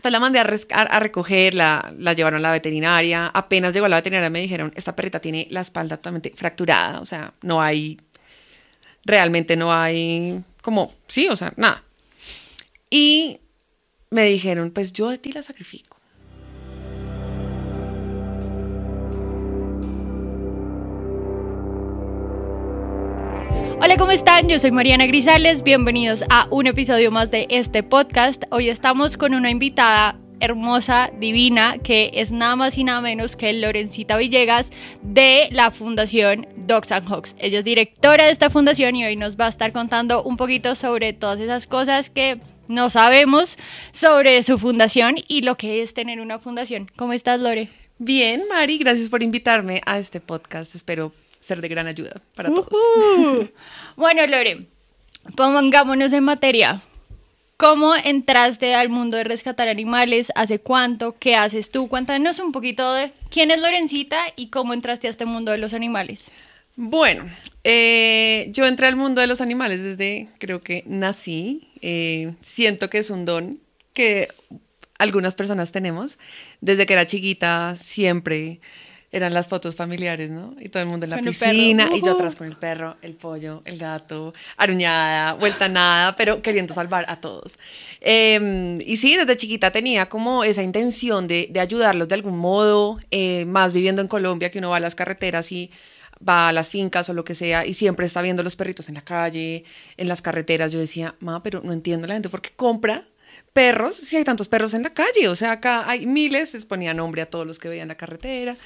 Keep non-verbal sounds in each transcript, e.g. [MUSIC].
Entonces la mandé a, a recoger, la, la llevaron a la veterinaria. Apenas llegó a la veterinaria me dijeron, esta perrita tiene la espalda totalmente fracturada, o sea, no hay, realmente no hay, como, sí, o sea, nada. Y me dijeron, pues yo de ti la sacrifico. Hola, ¿cómo están? Yo soy Mariana Grisales. Bienvenidos a un episodio más de este podcast. Hoy estamos con una invitada hermosa, divina, que es nada más y nada menos que Lorencita Villegas de la Fundación Dogs and Hawks. Ella es directora de esta fundación y hoy nos va a estar contando un poquito sobre todas esas cosas que no sabemos sobre su fundación y lo que es tener una fundación. ¿Cómo estás, Lore? Bien, Mari, gracias por invitarme a este podcast. Espero ser de gran ayuda para todos. [LAUGHS] Bueno, Lore, pongámonos en materia. ¿Cómo entraste al mundo de rescatar animales? ¿Hace cuánto? ¿Qué haces tú? Cuéntanos un poquito de quién es Lorencita y cómo entraste a este mundo de los animales. Bueno, eh, yo entré al mundo de los animales desde creo que nací. Eh, siento que es un don que algunas personas tenemos. Desde que era chiquita siempre eran las fotos familiares, ¿no? Y todo el mundo en la Con piscina y yo atrás con el perro, el pollo, el gato, aruñada, vuelta a nada, pero queriendo salvar a todos. Eh, y sí, desde chiquita tenía como esa intención de, de ayudarlos de algún modo, eh, más viviendo en Colombia, que uno va a las carreteras y va a las fincas o lo que sea y siempre está viendo los perritos en la calle, en las carreteras. Yo decía, ma, pero no entiendo la gente por qué compra perros si hay tantos perros en la calle. O sea, acá hay miles, les ponía nombre a todos los que veían la carretera.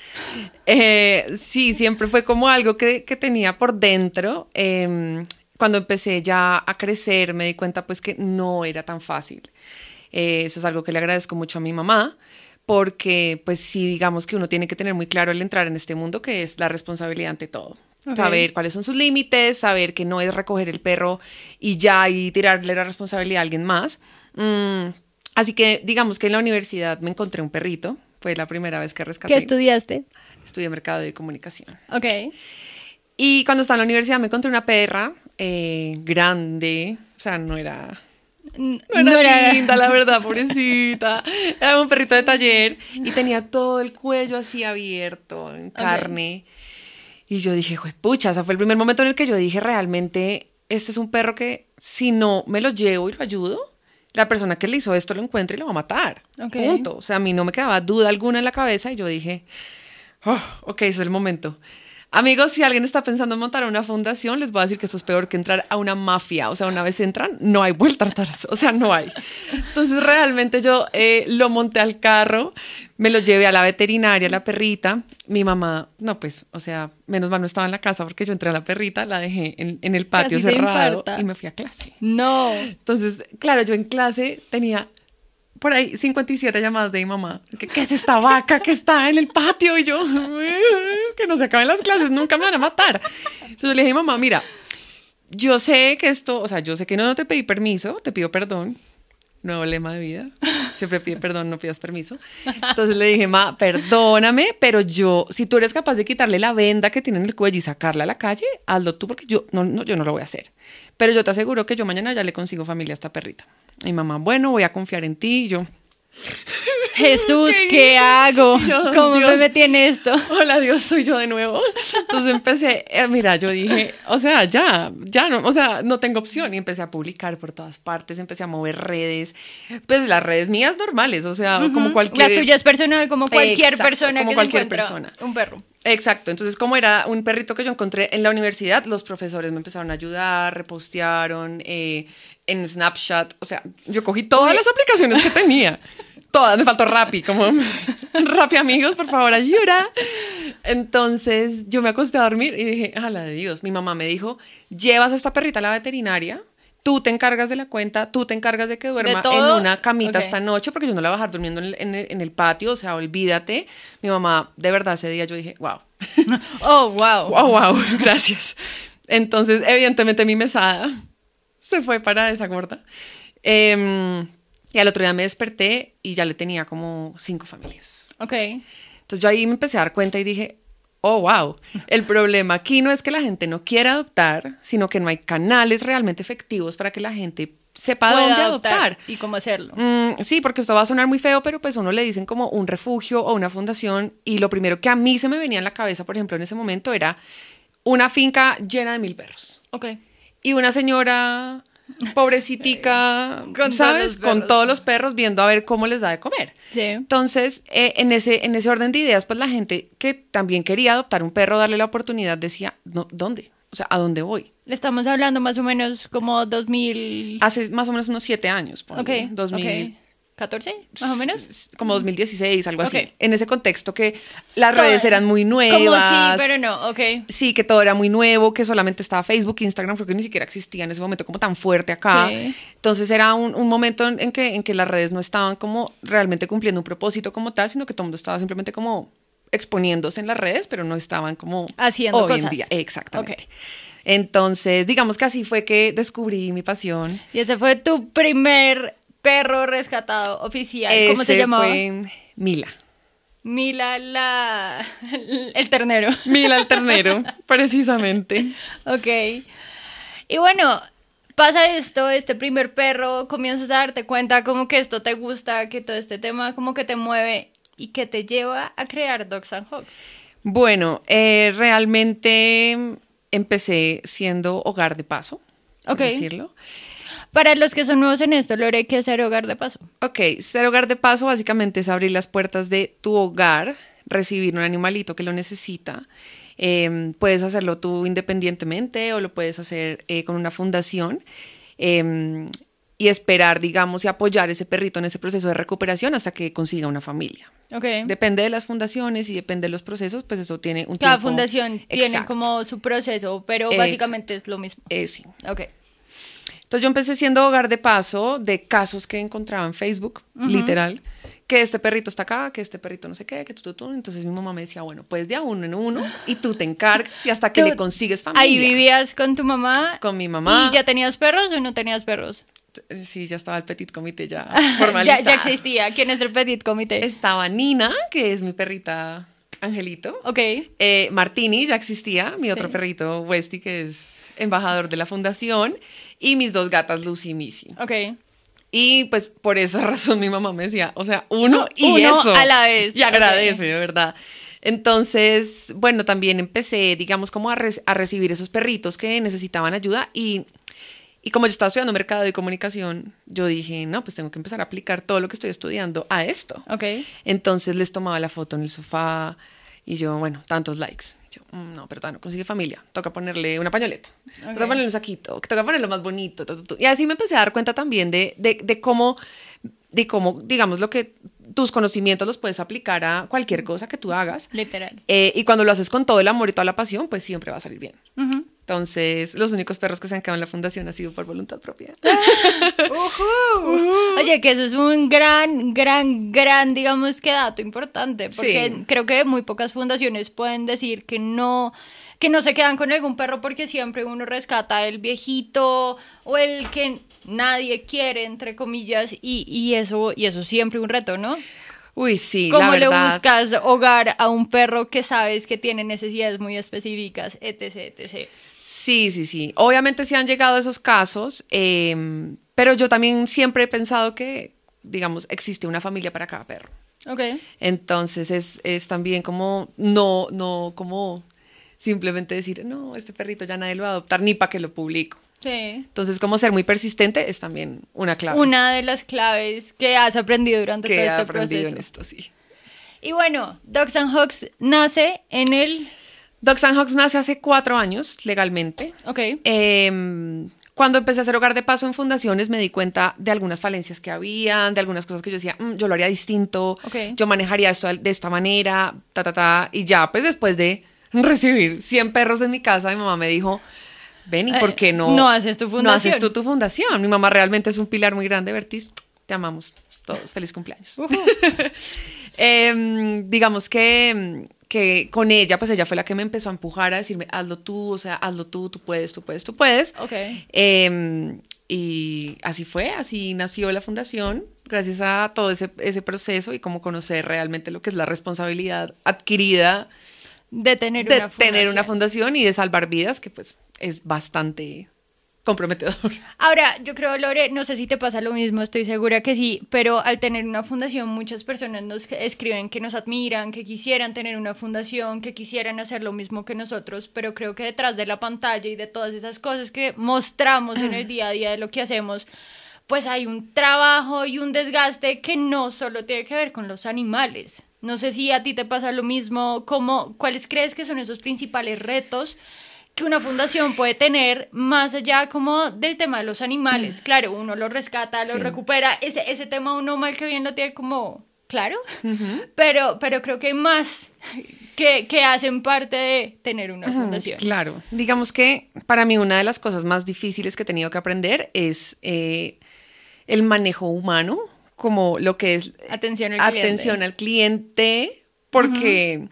Eh, sí, siempre fue como algo que, que tenía por dentro. Eh, cuando empecé ya a crecer me di cuenta pues que no era tan fácil. Eh, eso es algo que le agradezco mucho a mi mamá porque pues sí, digamos que uno tiene que tener muy claro al entrar en este mundo que es la responsabilidad ante todo. Ok. Saber cuáles son sus límites, saber que no es recoger el perro y ya y tirarle la responsabilidad a alguien más. Mm, así que digamos que en la universidad me encontré un perrito, fue la primera vez que rescaté. ¿Qué estudiaste? Estudié mercado de comunicación. Ok. Y cuando estaba en la universidad me encontré una perra eh, grande, o sea, no era no era linda, la verdad, [LAUGHS] pobrecita. Era un perrito de taller y tenía todo el cuello así abierto, en carne. Y yo dije, pucha, ese fue el primer momento en el que yo dije, realmente, este es un perro que si no me lo llevo y lo ayudo, la persona que le hizo esto lo encuentra y lo va a matar. Punto. O sea, a mí no me quedaba duda alguna en la cabeza y yo dije, oh, ok, es el momento. Amigos, si alguien está pensando en montar una fundación, les voy a decir que esto es peor que entrar a una mafia. O sea, una vez entran, no hay vuelta atrás. O sea, no hay. Entonces, realmente yo eh, lo monté al carro, me lo llevé a la veterinaria, la perrita. Mi mamá, no, pues, o sea, menos mal no estaba en la casa porque yo entré a la perrita, la dejé en, en el patio Casi cerrado y me fui a clase. No. Entonces, claro, yo en clase tenía por ahí 57 llamadas de mi mamá. ¿Qué, qué es esta vaca que está en el patio? Y yo, que no se acaben las clases, nunca me van a matar. Entonces le dije, mamá, mira, yo sé que esto, o sea, yo sé que no, no te pedí permiso, te pido perdón. Nuevo lema de vida. Siempre pide perdón, no pidas permiso. Entonces le dije, ma, perdóname, pero yo, si tú eres capaz de quitarle la venda que tiene en el cuello y sacarla a la calle, hazlo tú, porque yo no, no, yo no lo voy a hacer. Pero yo te aseguro que yo mañana ya le consigo familia a esta perrita. Mi mamá, bueno, voy a confiar en ti. Y yo, [LAUGHS] Jesús, ¿Qué hago? [LAUGHS] Yo, ¿Cómo Dios. me metí en esto? hola Dios, soy yo de nuevo. Entonces empecé, eh, mira, yo dije, o sea, ya, ya no, o sea, no tengo opción. Y empecé a publicar por todas partes, empecé a mover redes, pues las redes mías normales, o sea, como cualquier... La tuya es personal, como cualquier Exacto, persona como que cualquier persona. un perro. Exacto, entonces como era un perrito que yo encontré en la universidad, los profesores me empezaron a ayudar, repostearon eh, en Snapchat, o sea, yo cogí todas las aplicaciones que tenía, todas, me faltó Rappi, como [LAUGHS] Rappi amigos, por favor, ayuda. Entonces yo me acosté a dormir y dije, a la de Dios, mi mamá me dijo, llevas a esta perrita a la veterinaria, tú te encargas de la cuenta, tú te encargas de que duerma en todo? una camita Ok. esta noche, porque yo no la voy a dejar durmiendo en el, en el- en el patio, o sea, olvídate. Mi mamá, de verdad, ese día yo dije, wow, [LAUGHS] Oh, wow. wow, wow, gracias. Entonces, evidentemente, mi mesada se fue para esa gorda. Em, y al otro día me desperté y ya le tenía como cinco familias. Ok. Entonces, yo ahí me empecé a dar cuenta y dije, oh, wow, el problema aquí no es que la gente no quiera adoptar, sino que no hay canales realmente efectivos para que la gente sepa pueda dónde adoptar. y cómo hacerlo. Mm, sí, porque esto va a sonar muy feo, pero pues uno le dicen como un refugio o una fundación y lo primero que a mí se me venía en la cabeza, por ejemplo, en ese momento era una finca llena de mil perros Ok. Y una señora pobrecitica, [LAUGHS] Con todos ¿sabes? los Con todos los perros viendo a ver cómo les da de comer. Sí. Entonces, eh, en, ese, en ese orden de ideas, pues la gente que también quería adoptar un perro, darle la oportunidad, decía, no, ¿dónde? O sea, ¿a dónde voy? Le estamos hablando más o menos como 2000. Hace más o menos unos siete años, ponle, ok. 2000, ok. 14, más o menos. Como 2016, algo así. En ese contexto que las redes eran muy nuevas. Como sí, pero no, ok. Sí, que todo era muy nuevo, que solamente estaba Facebook, Instagram, creo que ni siquiera existía en ese momento como tan fuerte acá. Sí. Entonces era un, un momento en, en que, en que las redes no estaban como realmente cumpliendo un propósito como tal, sino que todo el mundo estaba simplemente como exponiéndose en las redes, pero no estaban como Haciendo hoy en cosas. día. Exactamente. Entonces, digamos que así fue que descubrí mi pasión. Y ese fue tu primer perro rescatado oficial. ¿Cómo se llamaba? Fue Mila. Mila la... [LAUGHS] el ternero. Mila el ternero, [LAUGHS] precisamente. Ok. Y bueno, pasa esto, este primer perro, comienzas a darte cuenta como que esto te gusta, que todo este tema como que te mueve y que te lleva a crear Dogs and Hogs. Bueno, eh, realmente empecé siendo hogar de paso, por Ok. decirlo. Para los que son nuevos en esto, Lore, ¿qué es ser hogar de paso? Ok, ser hogar de paso básicamente es abrir las puertas de tu hogar, recibir un animalito que lo necesita. Eh, puedes hacerlo tú independientemente o lo puedes hacer eh, con una fundación eh, y esperar, digamos, y apoyar ese perrito en ese proceso de recuperación hasta que consiga una familia. Ok. Depende de las fundaciones y depende de los procesos, pues eso tiene un Cada tiempo- fundación tiene como su proceso, pero básicamente es lo mismo. Eh, sí. Ok. Entonces yo empecé siendo hogar de paso de casos que encontraba en Facebook, literal, que este perrito está acá, que este perrito no sé qué, que tú, tú, tú. Entonces mi mamá me decía, bueno, pues de a uno en uno y tú te encargas y hasta que le consigues familia. Ahí vivías con tu mamá. Con mi mamá. ¿Y ya tenías perros o no tenías perros? Sí, ya estaba el petit comité ya [LAUGHS] ya, formalizado. ya existía. ¿Quién es el petit comité? Estaba Nina, que es mi perrita Angelito. Ok. Eh, Martini ya existía, mi otro perrito Westy, que es embajador de la fundación. Y mis dos gatas, Lucy y Missy. Ok. Y pues por esa [LAUGHS] razón mi mamá me decía, o sea, uno [GASPS] y Uno eso. a la vez, Y agradece, de verdad. Entonces, bueno, también empecé, digamos, como a, re- a recibir esos perritos que necesitaban ayuda y, y como yo estaba estudiando mercado y comunicación, yo dije, no, pues tengo que empezar a aplicar todo lo que estoy estudiando a esto. Ok. Entonces les tomaba la foto en el sofá y yo, bueno, tantos likes. Yo, "Mm, no, pero todavía no consigue familia. Toca ponerle una pañoleta. Toca ponerle un saquito. Toca ponerlo más bonito. tu, tu, tu". Y así me empecé a dar cuenta también de, de, de cómo, de cómo, digamos, lo que tus conocimientos los puedes aplicar a cualquier cosa que tú hagas. Literal. Eh, y cuando lo haces con todo el amor y toda la pasión, pues siempre va a salir bien. Ujú. Entonces, los únicos perros que se han quedado en la fundación ha sido por voluntad propia. [LAUGHS] Oye, que eso es un gran, gran, gran, digamos que dato importante, porque Sí. creo que muy pocas fundaciones pueden decir que no que no se quedan con algún perro porque siempre uno rescata el viejito o el que nadie quiere entre comillas y, y eso y eso es siempre un reto, ¿no? Uy, sí, la ¿Cómo le verdad. buscas hogar a un perro que sabes que tiene necesidades muy específicas, etc, etc? Sí, sí, sí. Obviamente sí han llegado esos casos, eh, pero yo también siempre he pensado que, digamos, existe una familia para cada perro. Ok. Entonces es, es también como, no, no, como simplemente decir, no, este perrito ya nadie lo va a adoptar ni para que lo publico. Sí. Entonces, como ser muy persistente es también una clave Una de las claves que has aprendido durante que todo he este aprendido proceso. en esto, sí. Y bueno, Dogs and Hogs nace en el... Dogs and Hogs nace hace cuatro años legalmente. Ok. Eh, cuando empecé a hacer hogar de paso en fundaciones me di cuenta de algunas falencias que habían, de algunas cosas que yo decía, "Mm, yo lo haría distinto, Ok. yo manejaría esto de esta manera, ta, ta, ta. Y ya, pues después de recibir 100 perros en mi casa, mi mamá me dijo, ven, ¿y por qué no, Eh, no haces tu no fundación? haces tú tu fundación? Mi mamá realmente es un pilar muy grande, Bertis. Te amamos todos. Feliz cumpleaños. [LAUGHS] Em, digamos que, que con ella, pues ella fue la que me empezó a empujar a decirme, hazlo tú, o sea, hazlo tú, tú puedes, tú puedes, tú puedes. Ok. Em, y así fue, así nació la fundación, gracias a todo ese, ese proceso y como conocer realmente lo que es la responsabilidad adquirida De tener de una tener una fundación. fundación y de salvar vidas, que pues es bastante comprometedor. [LAUGHS] Ahora, yo creo, Lore, no sé si te pasa lo mismo, estoy segura que sí, pero al tener una fundación, muchas personas nos escriben que nos admiran, que quisieran tener una fundación, que quisieran hacer lo mismo que nosotros, pero creo que detrás de la pantalla y de todas esas cosas que mostramos en el día a día de lo que hacemos, pues hay un trabajo y un desgaste que no solo tiene que ver con los animales. No sé si a ti te pasa lo mismo, ¿cómo, ¿cuáles crees que son esos principales retos? Que una fundación puede tener más allá como del tema de los animales. Claro, uno lo rescata, lo recupera, ese, ese tema uno mal que bien lo tiene como claro, pero, pero creo que hay más que, que, hacen parte de tener una fundación. Claro, digamos que para mí una de las cosas más difíciles que he tenido que aprender es eh, el manejo humano, como lo que es atención al atención cliente. al cliente, porque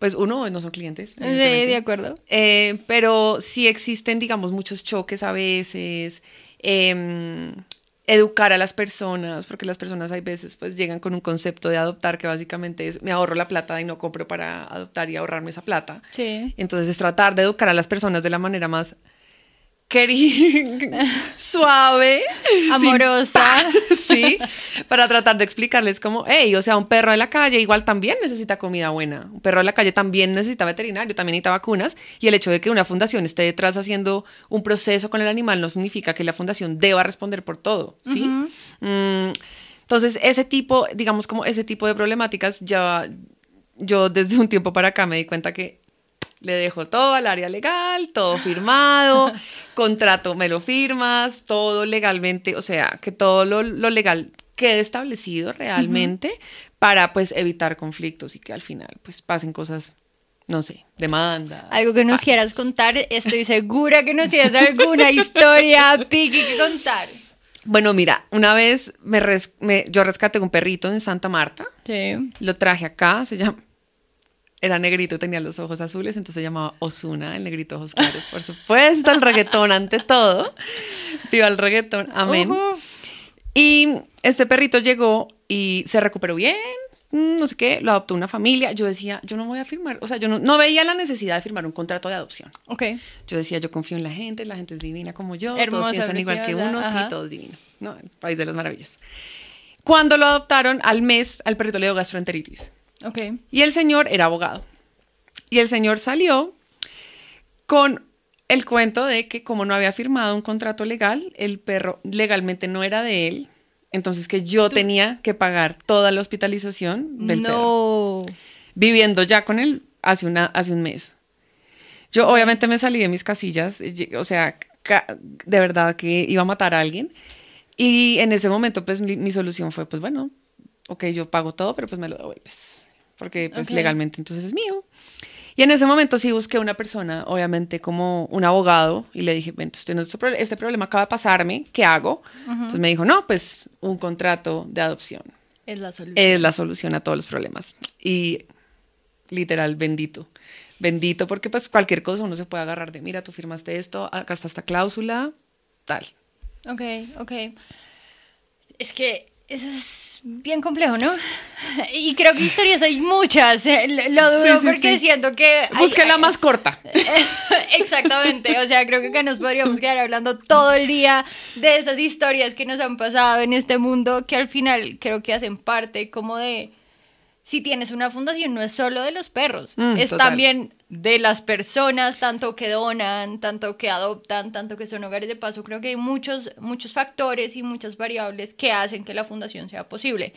pues uno no son clientes. Sí, de acuerdo. Eh, pero sí existen, digamos, muchos choques a veces. Em, educar a las personas, porque las personas hay veces pues llegan con un concepto de adoptar que básicamente es me ahorro la plata y no compro para adoptar y ahorrarme esa plata. Sí. Entonces es tratar de educar a las personas de la manera más [LAUGHS] suave, amorosa, [LAUGHS] sí, [LAUGHS] para tratar de explicarles como, hey, o sea, un perro de la calle igual también necesita comida buena, un perro de la calle también necesita veterinario, también necesita vacunas, y el hecho de que una fundación esté detrás haciendo un proceso con el animal no significa que la fundación deba responder por todo, ¿sí? Mm, entonces, ese tipo, digamos como ese tipo de problemáticas, ya yo desde un tiempo para acá me di cuenta que le dejo todo al área legal, todo firmado, [LAUGHS] contrato, me lo firmas, todo legalmente, o sea, que todo lo, lo legal quede establecido realmente para pues evitar conflictos y que al final pues pasen cosas, no sé, demandas. Algo que nos quieras contar, estoy [LAUGHS] segura que nos tienes alguna historia [LAUGHS] piqui que contar. Bueno, mira, una vez me, res me yo rescaté un perrito en Santa Marta. Sí. Lo traje acá, se llama era negrito, tenía los ojos azules, entonces se llamaba Osuna, el negrito ojos claros, por supuesto, el reggaetón ante todo. Viva el reggaetón, amén. Uh -huh. Y este perrito llegó y se recuperó bien, no sé qué, lo adoptó una familia. Yo decía, yo no voy a firmar, o sea, yo no, no veía la necesidad de firmar un contrato de adopción. Ok. Yo decía, yo confío en la gente, la gente es divina como yo, Hermosa, todos piensan igual que uno, ajá. sí, todo es divino, ¿no? El país de las maravillas. Cuando lo adoptaron, al mes, al perrito le dio gastroenteritis. Ok. Y el señor era abogado. Y el señor salió con el cuento de que como no había firmado un contrato legal, el perro legalmente no era de él. Entonces que yo ¿Tú? tenía que pagar toda la hospitalización del no. perro. Viviendo ya con él hace, una, hace un mes. Yo obviamente me salí de mis casillas, o sea, de verdad que iba a matar a alguien. Y en ese momento, pues mi, mi solución fue, pues bueno, ok, yo pago todo, pero pues me lo devuelves. Porque pues Ok. legalmente entonces es mío. Y en ese momento sí busqué una persona, obviamente como un abogado, y le dije, "Ven, este, nuestro pro- este problema acaba de pasarme, ¿qué hago? Entonces me dijo, no, pues un contrato de adopción Es la solución. es la solución a todos los problemas. Y literal, bendito. Bendito porque pues cualquier cosa uno se puede agarrar de, mira, tú firmaste esto, acá está esta cláusula, tal. Ok, ok. Es que eso es bien complejo, ¿no? Y creo que historias hay muchas. eh, Lo Sí, dudo sí, porque sí. siento que... Busqué la más corta. [LAUGHS] Exactamente, o sea, creo que nos podríamos quedar hablando todo el día de esas historias que nos han pasado en este mundo que al final creo que hacen parte como de, si tienes una fundación no es solo de los perros, Mm, es total. también de las personas, tanto que donan, tanto que adoptan, tanto que son hogares de paso, creo que hay muchos, muchos factores y muchas variables que hacen que la fundación sea posible.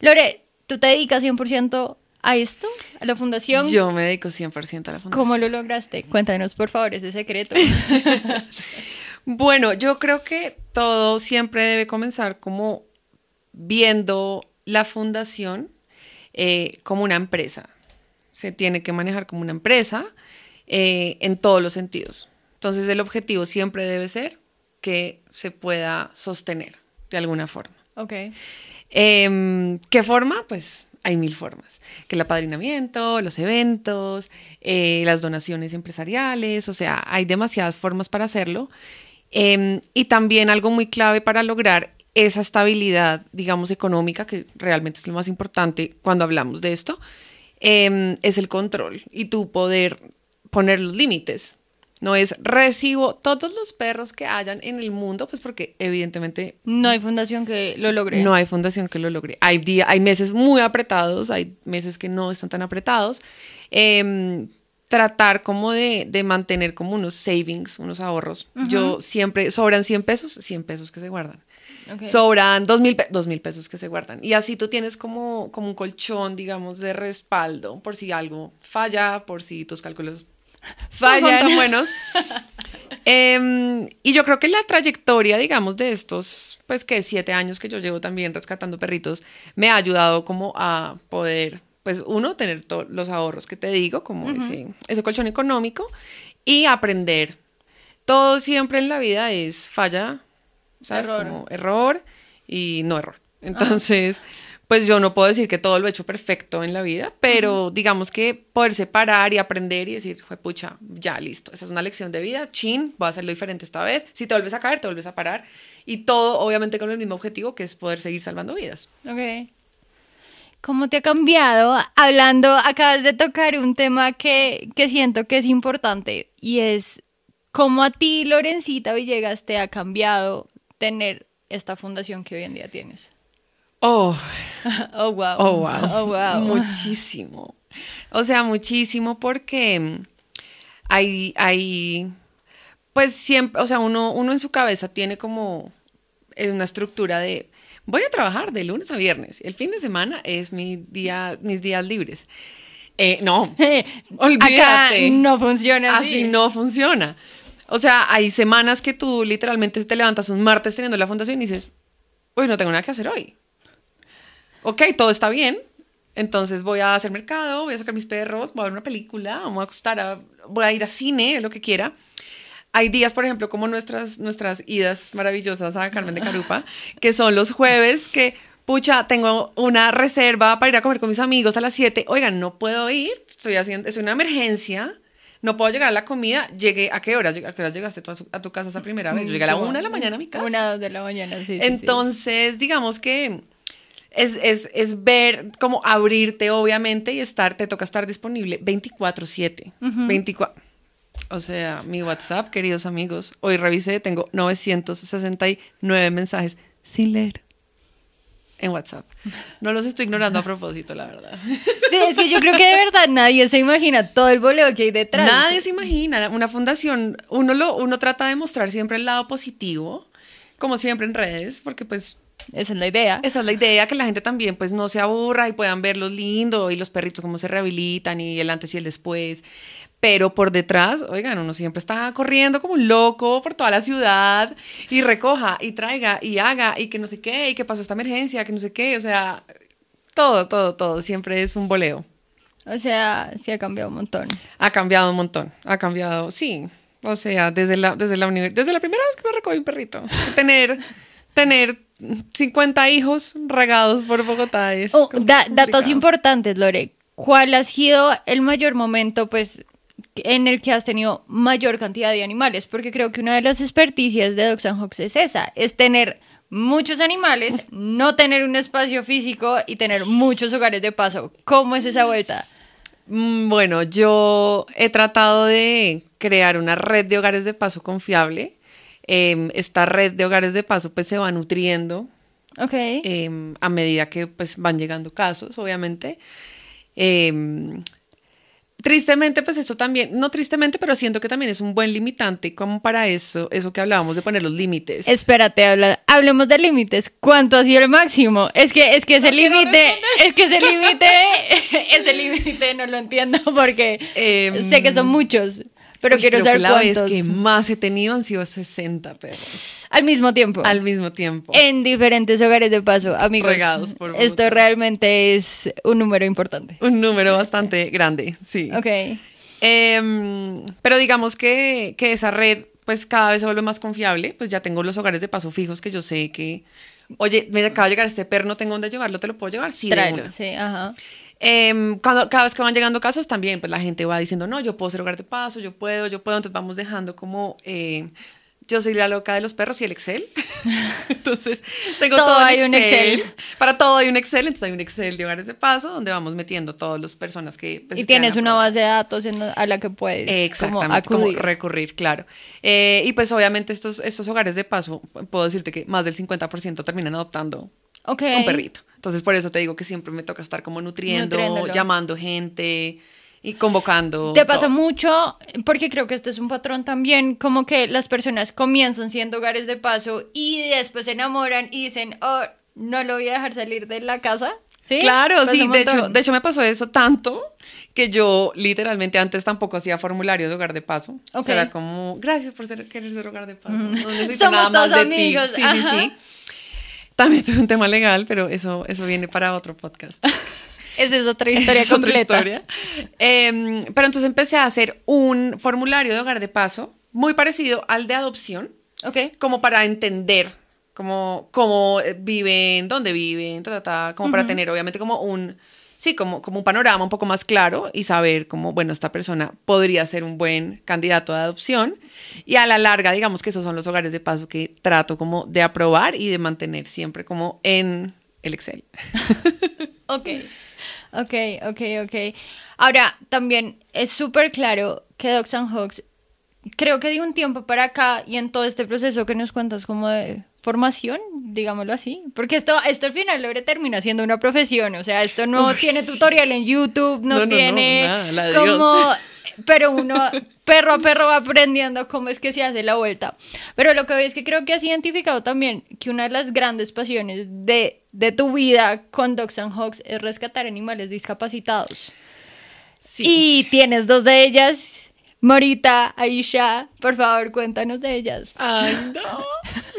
Lore, ¿tú te dedicas 100% a esto, a la fundación? Yo me dedico 100% a la fundación. ¿Cómo lo lograste? Cuéntanos, por favor, ese secreto. [LAUGHS] Bueno, yo creo que todo siempre debe comenzar como viendo la fundación eh, como una empresa. Se tiene que manejar como una empresa eh, en todos los sentidos. Entonces el objetivo siempre debe ser que se pueda sostener de alguna forma. ok. Em, ¿Qué forma? Pues hay mil formas. Que el apadrinamiento, los eventos, eh, las donaciones empresariales, o sea, hay demasiadas formas para hacerlo. Em, y también algo muy clave para lograr esa estabilidad, digamos, económica, que realmente es lo más importante cuando hablamos de esto, em, es el control y tu poder poner los límites. No es recibo todos los perros que hayan en el mundo, pues porque evidentemente No hay fundación que lo logre. no hay fundación que lo logre. Hay, día, hay meses muy apretados, hay meses que no están tan apretados. Em, tratar como de, de mantener como unos savings, unos ahorros. Yo siempre, sobran 100 pesos, 100 pesos que se guardan. Sobran 2 mil, dos mil pesos que se guardan. Y así tú tienes como, como un colchón, digamos, de respaldo por si algo falla, por si tus cálculos [LAUGHS] no son Fallan. tan buenos. [LAUGHS] Em, y yo creo que la trayectoria, digamos, de estos, pues que siete años que yo llevo también rescatando perritos, me ha ayudado como a poder, pues uno, tener los ahorros que te digo, como ese, ese colchón económico, y aprender. Todo siempre en la vida es falla, ¿sabes? Error. Como error y no error. Entonces, pues yo no puedo decir que todo lo he hecho perfecto en la vida, pero digamos que poder separar y aprender y decir, pucha, ya listo, esa es una lección de vida, chin, voy a hacerlo diferente esta vez. Si te vuelves a caer, te vuelves a parar. Y todo, obviamente, con el mismo objetivo, que es poder seguir salvando vidas. Ok. ¿Cómo te ha cambiado? Hablando, acabas de tocar un tema que, que siento que es importante y es cómo a ti, Lorencita Villegas, te ha cambiado tener esta fundación que hoy en día tienes. Oh, [LAUGHS] Oh, wow. Oh, wow. [LAUGHS] Oh, wow. Muchísimo. O sea, muchísimo porque hay, hay, pues siempre, o sea, uno, uno en su cabeza tiene como una estructura de, voy a trabajar de lunes a viernes, el fin de semana es mi día, mis días libres. Eh, no, [LAUGHS] Acá olvídate. no funciona así. Así no funciona. O sea, hay semanas que tú literalmente te levantas un martes teniendo la fundación y dices, uy, no tengo nada que hacer hoy. Ok, todo está bien. Entonces voy a hacer mercado, voy a sacar mis perros, voy a ver una película, voy a acostar, a- voy a ir a cine, lo que quiera. Hay días, por ejemplo, como nuestras, nuestras idas maravillosas a Carmen de Carupa, [LAUGHS] que son los jueves que, pucha, tengo una reserva para ir a comer con mis amigos a las 7. Oigan, no puedo ir, estoy haciendo, es una emergencia, no puedo llegar a la comida. Llegué, ¿a qué hora? ¿A qué hora llegaste tú a, su- a tu casa esa primera vez? Yo llegué a la una de la mañana a mi casa. Una, dos de la mañana, sí. Entonces, digamos que es, es, es ver, como abrirte, obviamente, y estar, te toca estar disponible 24-7. 24. O sea, mi WhatsApp, queridos amigos, hoy revisé, tengo 969 mensajes sin leer en WhatsApp. No los estoy ignorando a propósito, la verdad. Sí, es que yo creo que de verdad nadie se imagina todo el boleo que hay detrás. Nadie se imagina, una fundación, uno, lo, uno trata de mostrar siempre el lado positivo, como siempre en redes, porque pues Esa es la idea. Esa es la idea, que la gente también pues no se aburra y puedan ver lo lindo y los perritos cómo se rehabilitan y el antes y el después. Pero por detrás, oigan, uno siempre está corriendo como un loco por toda la ciudad y recoja y traiga y haga y que no sé qué y que pasó esta emergencia, que no sé qué, o sea, todo, todo, todo, siempre es un boleo. O sea, sí ha cambiado un montón. Ha cambiado un montón, ha cambiado, sí. O sea, desde la, desde la, univers- desde la primera vez que me recogí un perrito. Tener, tener 50 hijos regados por Bogotá es Oh, da- datos importantes, Lore. ¿Cuál ha sido el mayor momento, pues, en el que has tenido mayor cantidad de animales? Porque creo que una de las experticias de Dogs and Hawks es esa, es tener muchos animales, no tener un espacio físico y tener muchos hogares de paso. ¿Cómo es esa vuelta? Mm, Bueno, yo he tratado de crear una red de hogares de paso confiable. Em, esta red de hogares de paso pues se va nutriendo em, a medida que pues van llegando casos, obviamente. Em, tristemente, pues eso también, no tristemente, pero siento que también es un buen limitante como para eso, eso que hablábamos de poner los límites. Espérate, habla- hablemos de límites. ¿Cuánto ha sido el máximo? Es que, es que ese quiero límite, es que ese límite, [LAUGHS] ese límite no lo entiendo porque Em, sé que son muchos, pero Uy, quiero saber la cuántos vez que más he tenido han sido 60 perros al mismo tiempo. al mismo tiempo. en diferentes hogares de paso, amigos. Regados por esto Bogotá. realmente es un número importante. Un número bastante grande, sí. Ok. Em, pero digamos que, que esa red pues cada vez se vuelve más confiable, pues ya tengo los hogares de paso fijos que yo sé que, oye, me acaba de llegar este perro, no tengo dónde llevarlo, ¿te lo puedo llevar? Sí, de Tráelo, sí, ajá. Em, cuando, cada vez que van llegando casos también, pues la gente va diciendo, no, yo puedo ser hogar de paso, yo puedo, yo puedo, entonces vamos dejando como, eh, yo soy la loca de los perros y el Excel. [LAUGHS] entonces, tengo Todo todo, hay un Excel. Para todo hay un Excel, entonces hay un Excel de hogares de paso donde vamos metiendo todas las personas que... pues, y tienes una base de datos en- a la que puedes Exactamente, como, recurrir, claro. Eh, y pues obviamente estos, estos hogares de paso, puedo decirte que más del 50% terminan adoptando un perrito. Entonces por eso te digo que siempre me toca estar como nutriendo, llamando gente y convocando. Te pasa todo. mucho, porque creo que este es un patrón también, como que las personas comienzan siendo hogares de paso y después se enamoran y dicen, oh, no lo voy a dejar salir de la casa. ¿Sí? Claro, Pasa sí, de hecho, de hecho me pasó eso tanto que yo literalmente antes tampoco hacía formulario de hogar de paso. O Ok. sea, era como, gracias por ser, querer ser hogar de paso. No necesito Somos nada más de amigos, ti. Sí, ajá. sí, sí. También tuve un tema legal, pero eso, eso viene para otro podcast. [LAUGHS] Esa es otra [LAUGHS] historia Es otra completa. historia. Em, pero entonces empecé a hacer un formulario de hogar de paso muy parecido al de adopción, Ok. como para entender cómo, cómo eh, viven, dónde viven, ta, ta, ta, como para tener obviamente como un, sí, como, como un panorama un poco más claro y saber cómo, bueno, esta persona podría ser un buen candidato de adopción. Y a la larga, digamos que esos son los hogares de paso que trato como de aprobar y de mantener siempre como en el Excel. [LAUGHS] Ok, ok, ok, ok. Ahora, también es súper claro que Dogs and Hogs, creo que de un tiempo para acá y en todo este proceso que nos cuentas como de formación, digámoslo así, porque esto, esto al final logre termina siendo una profesión, o sea, esto no tiene tutorial en YouTube, no, No, no, no, tiene nada, como... Pero uno, perro a perro, va aprendiendo cómo es que se hace la vuelta. Pero lo que veo es que creo que has identificado también que una de las grandes pasiones de, de tu vida con Dogs and Hogs es rescatar animales discapacitados. Sí. Y tienes dos de ellas, Morita, Aisha, por favor, cuéntanos de ellas. Ay, no,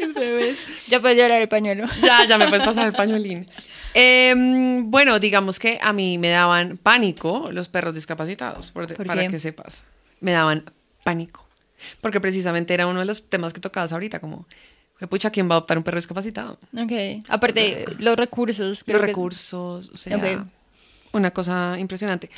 [LAUGHS] mis bebés. Ya puedes llorar el pañuelo. Ya, ya me puedes pasar el pañuelín. Em, bueno, digamos que a mí me daban pánico los perros discapacitados, por- ¿Por para qué? que sepas. Me daban pánico. Porque precisamente era uno de los temas que tocabas ahorita, como, pucha, ¿quién va a adoptar un perro discapacitado? Ok. Aparte, los recursos. creo Los que- recursos, o sea, una cosa impresionante.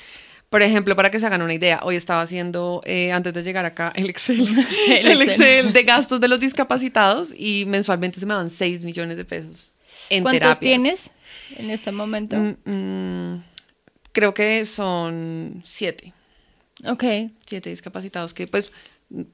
Por ejemplo, para que se hagan una idea, hoy estaba haciendo, eh, antes de llegar acá, el Excel, [LAUGHS] El el, Excel. Excel. de gastos de los discapacitados y mensualmente se me dan 6 millones de pesos en ¿Cuántos terapias. tienes en este momento? Mm, mm, creo que son 7, Ok. 7 discapacitados que pues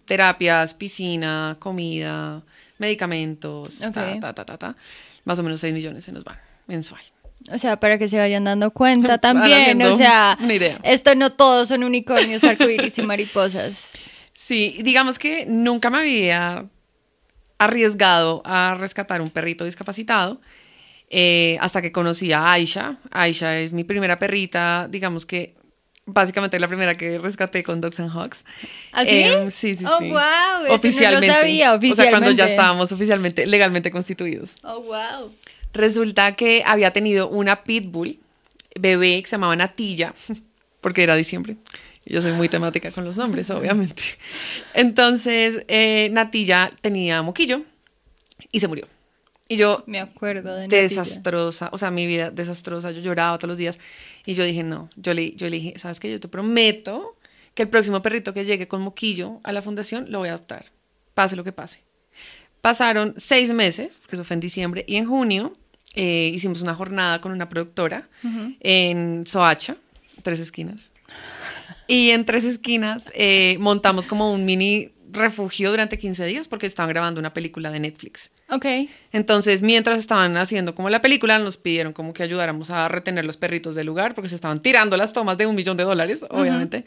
terapias, piscina, comida, medicamentos, ta, ta, ta, ta, ta, más o menos 6 millones se nos van mensual. O sea, para que se vayan dando cuenta [LAUGHS] también. O sea, esto no todos son unicornios, [LAUGHS] arcoíris y mariposas. Sí, digamos que nunca me había arriesgado a rescatar un perrito discapacitado eh, hasta que conocí a Aisha. Aisha es mi primera perrita, digamos que básicamente la primera que rescaté con Dogs and Hogs. ¿Así? Em, sí, sí, Oh, sí. wow, eso no lo Oficialmente. sabía, O sea, cuando ya oficialmente. estábamos oficialmente, legalmente constituidos. Oh, wow. Resulta que había tenido una pitbull bebé que se llamaba Natilla, [LAUGHS] porque era diciembre. Yo soy muy temática con los nombres, obviamente. Entonces, eh, Natilla tenía moquillo y se murió. Y yo, Me acuerdo de Natilla. desastrosa, o sea, mi vida desastrosa, yo lloraba todos los días. Y yo dije, no, yo le, yo le dije, ¿sabes qué? Yo te prometo que el próximo perrito que llegue con moquillo a la fundación lo voy a adoptar, pase lo que pase. Pasaron seis meses, porque eso fue en diciembre, y en junio eh, hicimos una jornada con una productora en Soacha, Tres Esquinas. Y en Tres Esquinas eh, montamos como un mini refugio durante 15 días porque estaban grabando una película de Netflix. Ok. Entonces, mientras estaban haciendo como la película, nos pidieron como que ayudáramos a retener los perritos del lugar porque se estaban tirando las tomas de un millón de dólares, obviamente.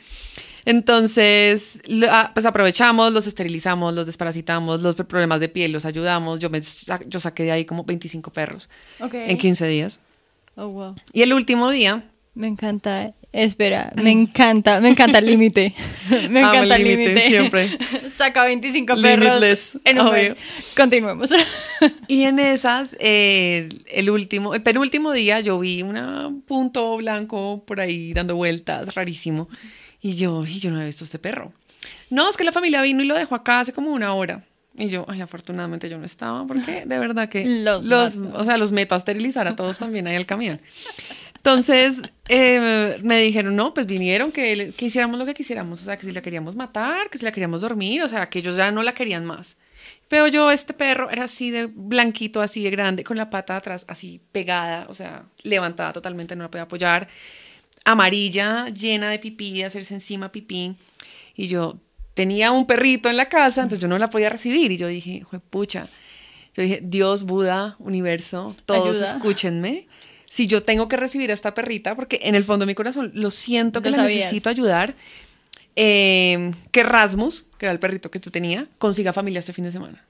Entonces, ah, pues aprovechamos, los esterilizamos, los desparasitamos, los problemas de piel los ayudamos. Yo, me, sa- yo saqué de ahí como 25 perros Ok. en 15 días. Oh, wow. Y el último día, Me encanta. Espera, me encanta, me encanta el límite. [LAUGHS] Me Amo el encanta el límite, siempre. [LAUGHS] Saca 25 perros Limitless, en un obvio. mes. Continuemos. Y en esas, eh, el último, el penúltimo día, yo vi un punto blanco por ahí dando vueltas, rarísimo. Y yo, y yo no había visto este perro. No, es que la familia vino y lo dejó acá hace como una hora. Y yo, ay, afortunadamente yo no estaba, porque de verdad que [LAUGHS] Los los, o sea, los meto a esterilizar a todos también ahí al camión. Entonces, eh, me dijeron, no, pues vinieron que, que hiciéramos lo que quisiéramos, o sea, que si la queríamos matar, que si la queríamos dormir, o sea, que ellos ya no la querían más. Veo yo este perro, era así de blanquito, así de grande, con la pata atrás así pegada, o sea, levantada totalmente, no la podía apoyar. Amarilla, llena de pipí, de hacerse encima pipí. Y yo tenía un perrito en la casa, entonces yo no la podía recibir. Y yo dije, pucha. Yo dije, Dios, Buda, universo, todos escúchenme. Si yo tengo que recibir a esta perrita, porque en el fondo de mi corazón lo siento que la necesito ayudar, eh, que Rasmus, que era el perrito que tú tenías, consiga familia este fin de semana.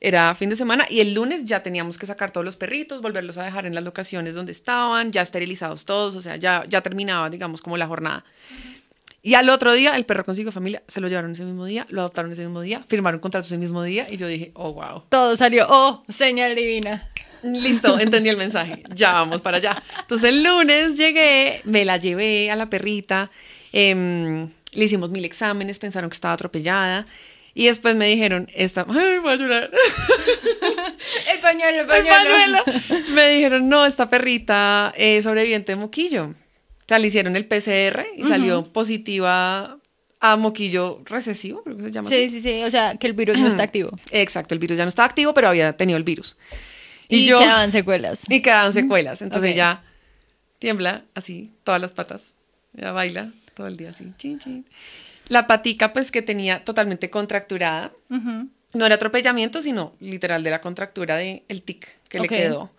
Era fin de semana y el lunes ya teníamos que sacar todos los perritos, volverlos a dejar en las locaciones donde estaban, ya esterilizados todos, o sea, ya, ya terminaba, digamos, como la jornada. Y al otro día el perro consiguió familia, se lo llevaron ese mismo día, lo adoptaron ese mismo día, firmaron contratos ese mismo día y yo dije, oh, wow. Todo salió, oh, señal divina. Listo, entendí el mensaje, ya vamos para allá. Entonces el lunes llegué, me la llevé a la perrita, eh, le hicimos mil exámenes, pensaron que estaba atropellada. Y después me dijeron, esta, [LAUGHS] ay, voy a llorar. el pañuelo, el pañuelo. Me dijeron, no, esta perrita es sobreviviente de moquillo. O sea, le hicieron el PCR y salió positiva a moquillo recesivo, creo que se llama sí, Sí, sí, o sea, que el virus no está activo. Exacto, el virus ya no está activo, pero había tenido el virus. Y, yo, quedaban secuelas. Y quedaban secuelas. Entonces ya tiembla así, todas las patas. Ya baila todo el día así, chin, chin. La patica, pues, que tenía totalmente contracturada. No era atropellamiento, sino literal de la contractura del el tic que le quedó.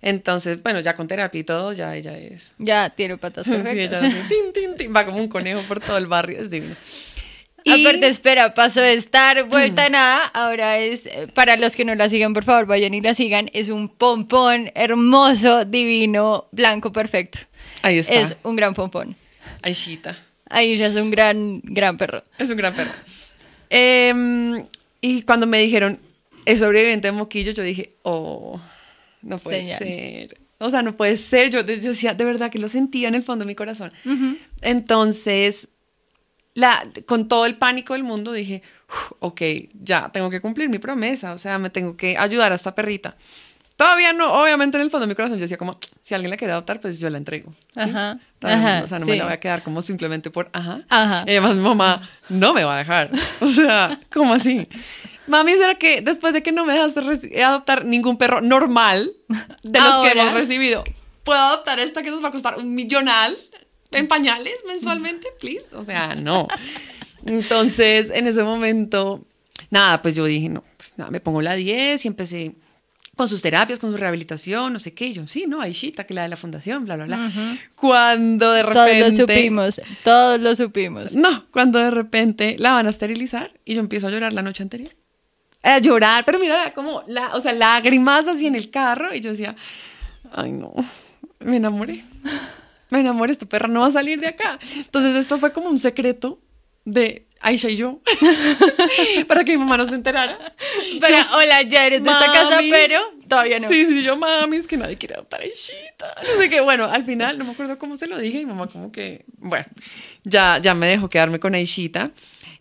Entonces, bueno, ya con terapia y todo, ya ella es. Ya tiene patas perfectas. [LAUGHS] sí, ella tin, tin, tin, va como un conejo por todo el barrio, es divino. Y... Aparte, espera, pasó de estar vuelta a nada, ahora es, eh, para los que no la sigan, por favor, vayan y la sigan, es un pompón hermoso, divino, blanco, perfecto. Ahí está. Es un gran pompón. Aishita. Aisha es un gran, gran perro. Es un gran perro. Em, y cuando me dijeron, es sobreviviente de moquillo, yo dije, oh, no puede ser. O sea, no puede ser. Yo, decía, de verdad que lo sentía en el fondo de mi corazón. Entonces, la, con todo el pánico del mundo, dije, ok, ya, tengo que cumplir mi promesa. O sea, me tengo que ayudar a esta perrita. Todavía no, obviamente en el fondo de mi corazón yo decía como, si alguien la quiere adoptar, pues yo la entrego. Ajá. o sea, no me la voy a quedar como simplemente por, ajá. Ajá. Y además mi mamá no me va a dejar. [LAUGHS] O sea, ¿cómo así? Mami, ¿será que después de que no me dejaste adoptar ningún perro normal de los que hemos recibido, puedo adoptar esta que nos va a costar un millonal en pañales mensualmente, please? O sea, no. [LAUGHS] Entonces, en ese momento, nada, pues yo dije, no, pues nada, me pongo la 10 y empecé con sus terapias, con su rehabilitación, no sé qué. yo, sí, no, Aishita, que la de la fundación, bla, bla, bla. Cuando de repente. Todos lo supimos, todos lo supimos. No, cuando de repente la van a esterilizar y yo empiezo a llorar la noche anterior. A llorar, pero mira, como, la, o sea, lágrimas así en el carro. Y yo decía, ay, no, me enamoré. [LAUGHS] Me enamoré, esta perra no va a salir de acá. Entonces, esto fue como un secreto de Aisha y yo, [LAUGHS] para que mi mamá no se enterara. Pero, hola, ya eres de esta casa, pero todavía no. Sí, sí, yo, mami, es que nadie quiere adoptar a Aishita. No sé qué, bueno, al final, no me acuerdo cómo se lo dije, y mi mamá como que, bueno, ya, ya me dejó quedarme con Aishita.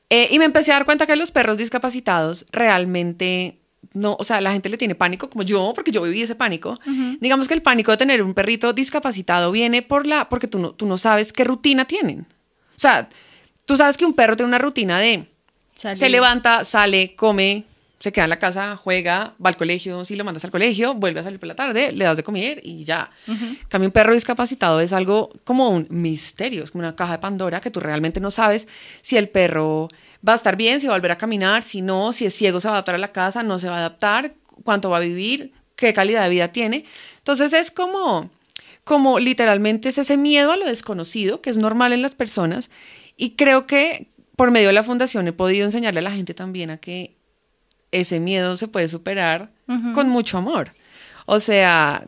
Eh, y me empecé a dar cuenta que los perros discapacitados realmente no, o sea, la gente le tiene pánico, como yo, porque yo viví ese pánico. Digamos que el pánico de tener un perrito discapacitado viene por la, porque tú no, tú no sabes qué rutina tienen. O sea, Tú sabes que un perro tiene una rutina de se levanta, sale, come, se queda en la casa, juega, va al colegio, si lo mandas al colegio, vuelve a salir por la tarde, le das de comer y ya. Cambio un perro discapacitado es algo como un misterio, es como una caja de Pandora que tú realmente no sabes si el perro va a estar bien, si va a volver a caminar, si no, si es ciego se va a adaptar a la casa, no se va a adaptar, cuánto va a vivir, qué calidad de vida tiene. Entonces es como como literalmente es ese miedo a lo desconocido, que es normal en las personas, y creo que por medio de la fundación he podido enseñarle a la gente también a que ese miedo se puede superar con mucho amor. O sea,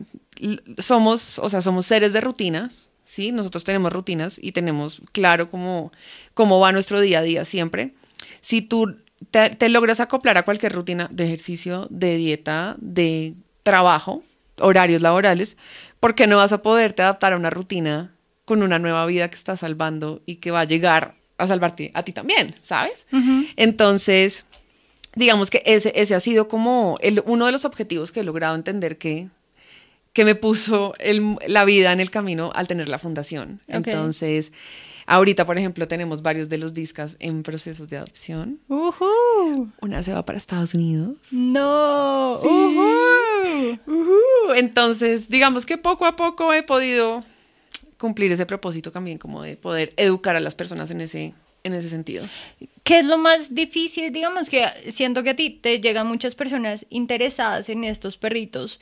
somos, o sea, somos seres de rutinas, ¿sí? Nosotros tenemos rutinas y tenemos claro cómo, cómo va nuestro día a día siempre. Si tú te, te logras acoplar a cualquier rutina de ejercicio, de dieta, de trabajo, horarios laborales, ¿por qué no vas a poderte adaptar a una rutina con una nueva vida que está salvando y que va a llegar a salvarte a ti también, ¿sabes? Entonces, digamos que ese, ese ha sido como el, uno de los objetivos que he logrado entender que, que me puso el, la vida en el camino al tener la fundación. Entonces, Ahorita, por ejemplo, tenemos varios de los discas en procesos de adopción. Ujú. Una se va para Estados Unidos. No. Sí. Entonces, digamos que poco a poco he podido cumplir ese propósito también, como de poder educar a las personas en ese, en ese sentido. ¿Qué es lo más difícil? Digamos que siento que a ti te llegan muchas personas interesadas en estos perritos.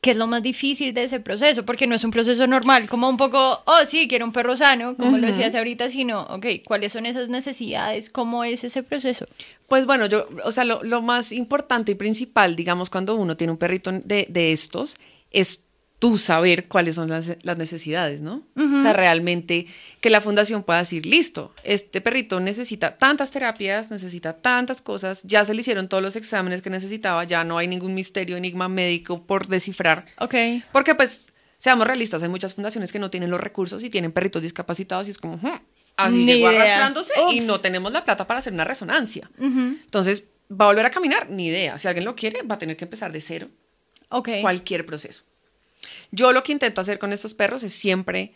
¿Qué es lo más difícil de ese proceso? Porque no es un proceso normal, como un poco, oh, sí, quiero un perro sano, como lo decías ahorita, sino, ok, ¿cuáles son esas necesidades? ¿Cómo es ese proceso? Pues bueno, yo, o sea, lo, lo más importante y principal, digamos, cuando uno tiene un perrito de, de estos, es tú saber cuáles son las, las necesidades, ¿no? O sea, realmente que la fundación pueda decir, listo, este perrito necesita tantas terapias, necesita tantas cosas, ya se le hicieron todos los exámenes que necesitaba, ya no hay ningún misterio, enigma médico por descifrar. Ok. Porque pues, seamos realistas, hay muchas fundaciones que no tienen los recursos y tienen perritos discapacitados y es como, "Hmm, así Ni llegó idea. arrastrándose y no tenemos la plata para hacer una resonancia. Entonces, ¿va a volver a caminar? Ni idea. Si alguien lo quiere, va a tener que empezar de cero Ok. cualquier proceso. Yo lo que intento hacer con estos perros es siempre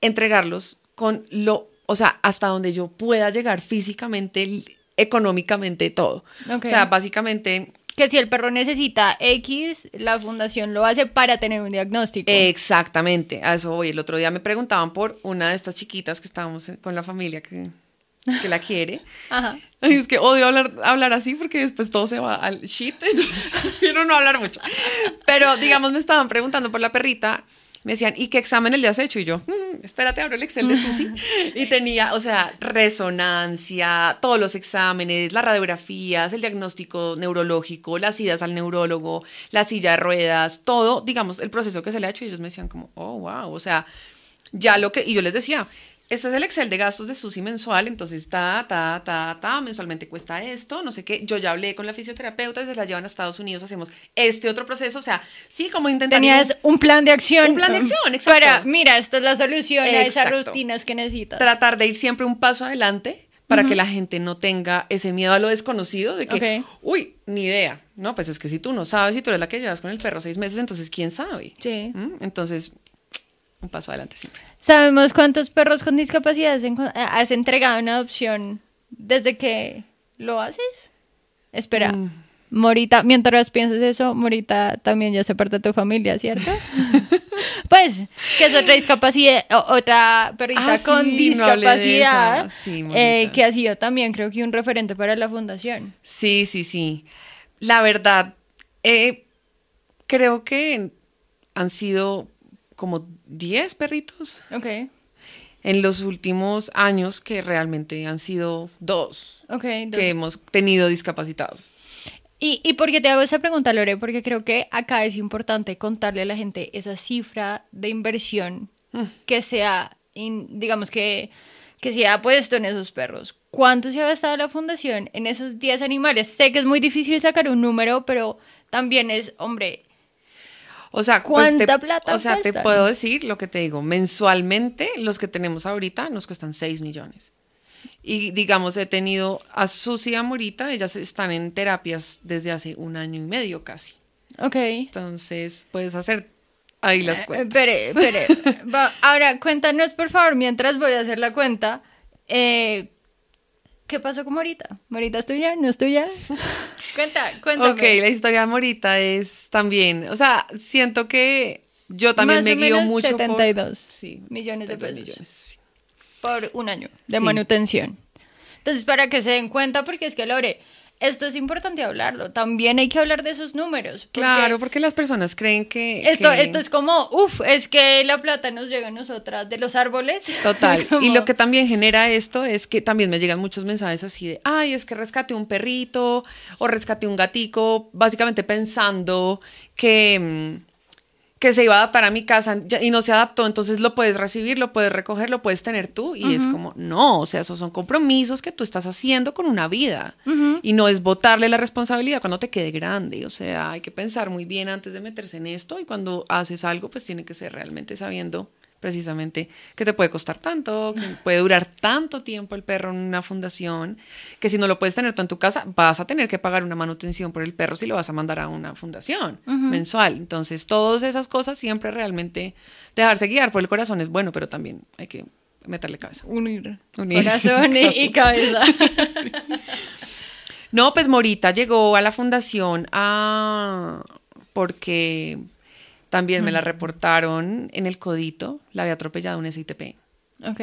entregarlos con lo, o sea, hasta donde yo pueda llegar físicamente, económicamente, todo. O sea, básicamente, Que si el perro necesita X, la fundación lo hace para tener un diagnóstico. exactamente, a eso voy. El otro día me preguntaban por una de estas chiquitas que estábamos con la familia que, que la quiere. Ajá. Ay, es que odio hablar, hablar así porque después todo se va al shit, [LAUGHS] entonces prefiero no hablar mucho. Pero, digamos, me estaban preguntando por la perrita, me decían, ¿y qué exámenes le has hecho? Y yo, "Mm, espérate, abro el Excel de Susi. [LAUGHS] Y tenía, o sea, resonancia, todos los exámenes, las radiografías, el diagnóstico neurológico, las idas al neurólogo, la silla de ruedas, todo, digamos, el proceso que se le ha hecho. Y ellos me decían como, oh, wow, o sea, ya lo que, y yo les decía, este es el Excel de gastos de Susi mensual, entonces ta, ta, ta, ta, mensualmente cuesta esto, no sé qué. Yo ya hablé con la fisioterapeuta, se la llevan a Estados Unidos, hacemos este otro proceso, o sea, sí, como intentar... Tenías un plan de acción. Un plan de acción, exacto. Para, mira, esta es la solución a esas rutinas que necesitas. tratar de ir siempre un paso adelante para que la gente no tenga ese miedo a lo desconocido de que, uy, ni idea. No, pues es que si tú no sabes, si tú eres la que llevas con el perro seis meses, entonces ¿quién sabe? Sí. ¿Mm? Entonces, un paso adelante siempre. ¿Sabemos cuántos perros con discapacidad has has entregado en adopción desde que lo haces? Espera, Mm. Morita, mientras piensas eso, Morita también ya se parte de tu familia, ¿cierto? [LAUGHS] pues, que es otra discapacidad, otra perrita Ah, con sí, discapacidad. Sí, eh, que ha sido también creo que un referente para la fundación. Sí, sí, sí. La verdad, eh, creo que han sido como 10 perritos Ok, en los últimos años que realmente han sido dos que hemos tenido discapacitados. ¿Y, ¿Y por qué te hago esa pregunta, Lore? Porque creo que acá es importante contarle a la gente esa cifra de inversión Mm. que sea, in- digamos que, que se ha puesto en esos perros. ¿Cuánto se ha gastado la fundación en esos 10 animales? Sé que es muy difícil sacar un número, pero también es, hombre, O sea, pues te, ¿Cuánta plata o sea, te puedo decir lo que te digo. Mensualmente, los que tenemos ahorita nos cuestan 6 millones. Y digamos, he tenido a Susi y a Morita, ellas están en terapias desde hace un año y medio casi. ok. Entonces, puedes hacer ahí las Eh, cuentas. Espere, espere. [LAUGHS] Va, Ahora, cuéntanos, por favor, mientras voy a hacer la cuenta. eh, ¿Qué pasó con Morita? ¿Morita es tuya? ¿No es tuya? [LAUGHS] Cuenta, cuéntame. Ok, la historia de Morita es también, o sea, siento que yo también Más me o guío menos mucho 72 por... Sí, millones de 72 pesos. millones, sí. por un año de Sí. manutención. Entonces, para que se den cuenta, porque es que, Lore, esto es importante hablarlo. También hay que hablar de esos números. porque Claro, porque las personas creen que... Esto, que- esto es como, uff, es que la plata nos llega a nosotras de los árboles. [LAUGHS] Total. Y lo que también genera esto es que también me llegan muchos mensajes así de, ay, es que rescate un perrito o rescate un gatico, básicamente pensando que, mm, que se iba a adaptar a mi casa y no se adaptó, entonces lo puedes recibir, lo puedes recoger, lo puedes tener tú. Y es como, no, o sea, esos son compromisos que tú estás haciendo con una vida. Y no es botarle la responsabilidad cuando te quede grande. O sea, hay que pensar muy bien antes de meterse en esto y cuando haces algo, pues tiene que ser realmente sabiendo precisamente que te puede costar tanto, que puede durar tanto tiempo el perro en una fundación, que si no lo puedes tener tú en tu casa, vas a tener que pagar una manutención por el perro si lo vas a mandar a una fundación mensual. Entonces, todas esas cosas siempre realmente dejarse guiar por el corazón es bueno, pero también hay que meterle cabeza. Unir, Unir corazón y, [LAUGHS] y cabeza. [LAUGHS] No, pues Morita llegó a la fundación a... porque también me la reportaron en el codito, la había atropellado un SITP. ok.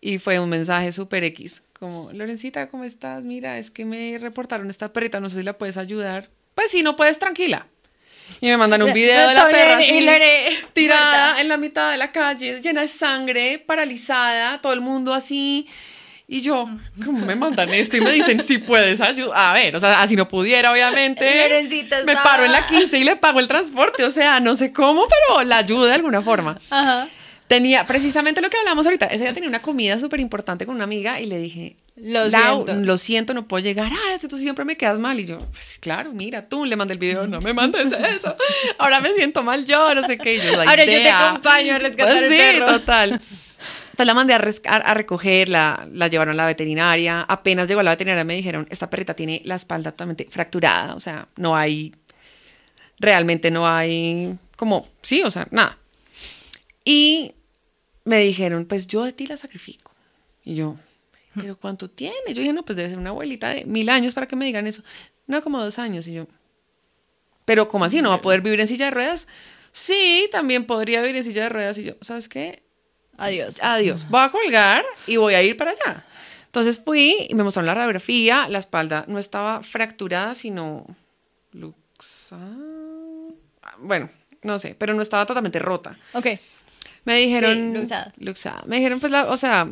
Y fue un mensaje súper X, como, Lorencita, ¿cómo estás? Mira, es que me reportaron esta perrita, no sé si la puedes ayudar. Pues si no puedes, tranquila. Y me mandan un video de la perra así, tirada en la mitad de la calle, llena de sangre, paralizada, todo el mundo así. Y yo, ¿cómo me mandan esto? Y me dicen, si puedes ayudar. A ver, o sea, así no pudiera, obviamente. Lorencita Me paro en la 15 y le pago el transporte. O sea, no sé cómo, pero la ayudo de alguna forma. Ajá. Tenía precisamente lo que hablamos ahorita. Ese día tenía una comida súper importante con una amiga y le dije, Lo Lau, siento. lo siento, no puedo llegar. Ah, tú siempre me quedas mal. Y yo, pues claro, mira, tú le mandé el video, no me mandes eso. Ahora me siento mal yo, no sé qué. Y yo, la Ahora yo te acompaño a rescatar Pues el sí, perro. total. Entonces la mandé a, a- a recoger, la, la llevaron a la veterinaria. Apenas llegó a la veterinaria me dijeron, esta perrita tiene la espalda totalmente fracturada, o sea, no hay, realmente no hay, como, sí, o sea, nada. Y me dijeron, pues yo de ti la sacrifico. Y yo, ¿pero cuánto tiene? Yo dije, no, pues debe ser una abuelita de mil años para que me digan eso. No, como dos años. Y yo, ¿pero cómo así? ¿No va a poder vivir en silla de ruedas? Sí, también podría vivir en silla de ruedas. Y yo, ¿sabes qué? Adiós. Adiós. Voy a colgar y voy a ir para allá. Entonces fui y me mostraron la radiografía. La espalda no estaba fracturada, sino luxada. Bueno, no sé, pero no estaba totalmente rota. Ok. Me dijeron. Sí, luxada. luxada. Me dijeron, pues, la, o sea,